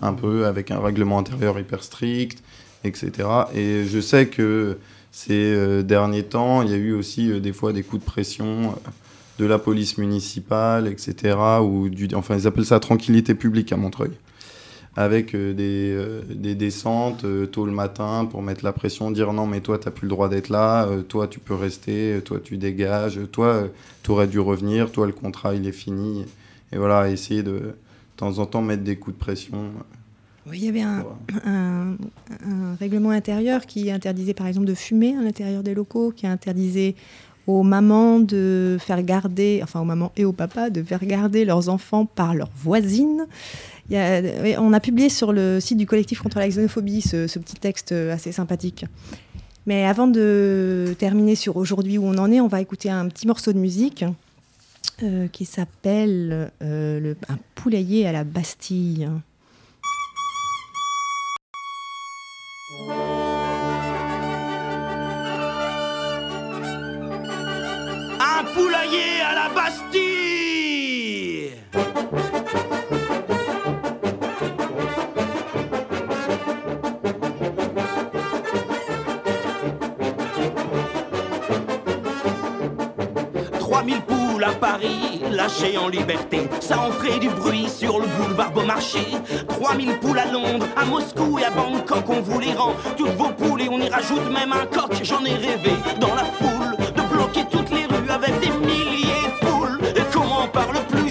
un peu avec un règlement intérieur hyper strict, etc. Et je sais que ces euh, derniers temps, il y a eu aussi euh, des fois des coups de pression euh, de la police municipale, etc. Ou du, enfin, ils appellent ça tranquillité publique à Montreuil. Avec des, des descentes tôt le matin pour mettre la pression, dire non, mais toi, tu n'as plus le droit d'être là, toi, tu peux rester, toi, tu dégages, toi, tu aurais dû revenir, toi, le contrat, il est fini. Et voilà, essayer de, de temps en temps mettre des coups de pression. Oui, il y avait un, un- un règlement intérieur qui interdisait par exemple de fumer à l'intérieur des locaux, qui interdisait aux mamans de faire garder, enfin aux mamans et aux papas, de faire garder leurs enfants par leurs voisines. Il y a- oui, on a publié sur le site du collectif contre la xénophobie ce, ce petit texte assez sympathique. Mais avant de terminer sur aujourd'hui où on en est, on va écouter un petit morceau de musique euh, qui s'appelle euh, Un poulailler à la Bastille. 3000 poules à Paris, lâchées en liberté. Ça en ferait du bruit sur le boulevard Beaumarchais. 3000 poules à Londres, à Moscou et à Bangkok, on vous les rend. Toutes vos poules et on y rajoute même un coq. J'en ai rêvé dans la foule de bloquer toutes les rues avec des milliers de poules. Et comment on parle plus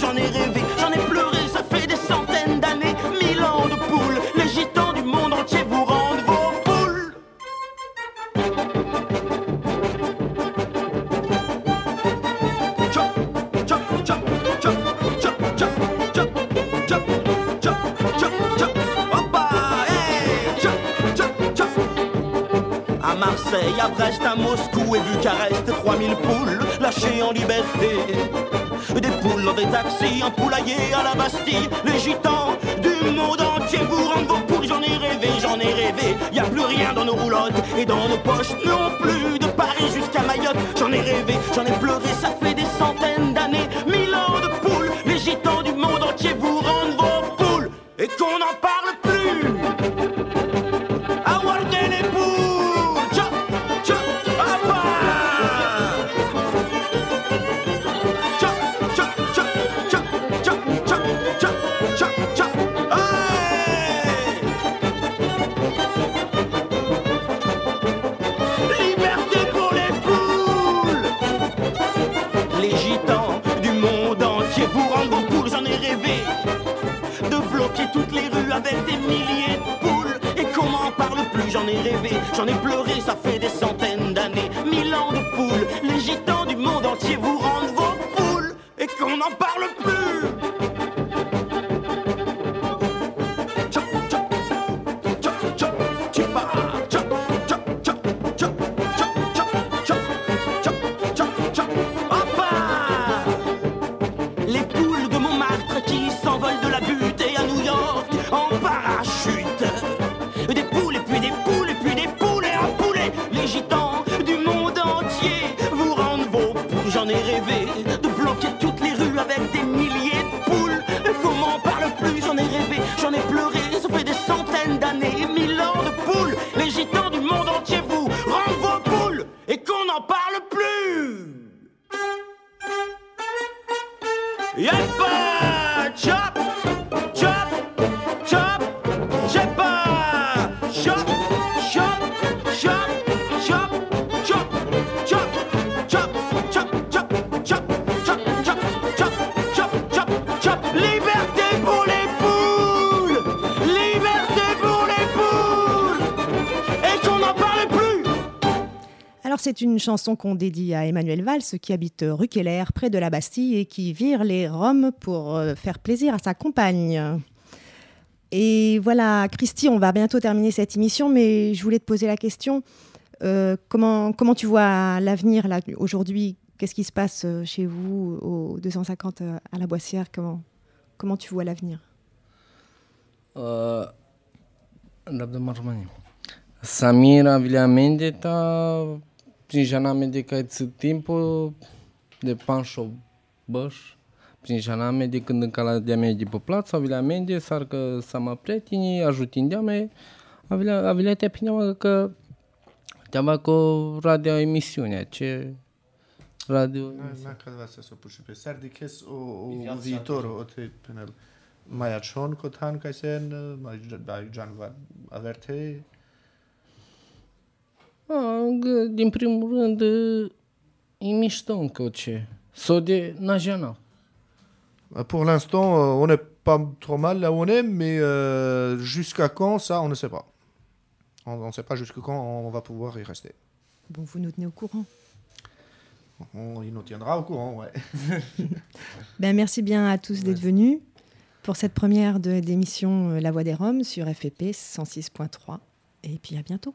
taxis, un poulailler à la Bastille. Les gitans du monde entier vous rendent vos poules. J'en ai rêvé, j'en ai rêvé. Y a plus rien dans nos roulottes et dans nos poches non plus. De Paris jusqu'à Mayotte, j'en ai rêvé, j'en ai pleuré. Ça fait des centaines d'années, mille ans de poules. Les gitans du monde entier vous rendent vos agitant une chanson qu'on dédie à Emmanuel Valls qui habite rue Keller près de la Bastille et qui vire les Roms pour euh, faire plaisir à sa compagne. Et voilà, Christy, on va bientôt terminer cette émission, mais je voulais te poser la question. euh, comment, tu vois l'avenir aujourd'hui? Qu'est-ce qui se passe euh, chez vous au 250 euh, à la Boissière? Comment, tu vois l'avenir? Uh, Marmani. Samira Vilea Mendeta, przyjrzanamy decât timpul de panșo băș, przyjrzanamy de când în cala de amende pe plață, avile amende, sarcă sama prieteni, ajutindeame, avile, avile te apineamă că teama cu radio emisiunea, ce radio... Na, na, să se puși pe sear, de o, viitor o te penel. Mai acțion, cotan, ca să mai jan va averte din primul rând, e mișto încă ce. Sau de najana. Pour l'instant, euh, on n'est pas trop mal là où on est, mais euh, jusqu'à quand, ça, on ne sait pas. On ne sait pas jusqu'à quand on va pouvoir y rester. Bon, vous nous tenez au courant. On, il nous tiendra au courant, ouais. Ben, merci bien à tous d'être venus pour cette première de- d'émission euh, La Voix des Roms sur FEP 106.3. Et puis à bientôt.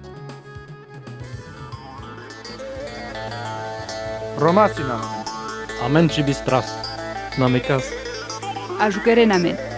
Romaci. Amen či bistras. Namikas. A žukeré namet.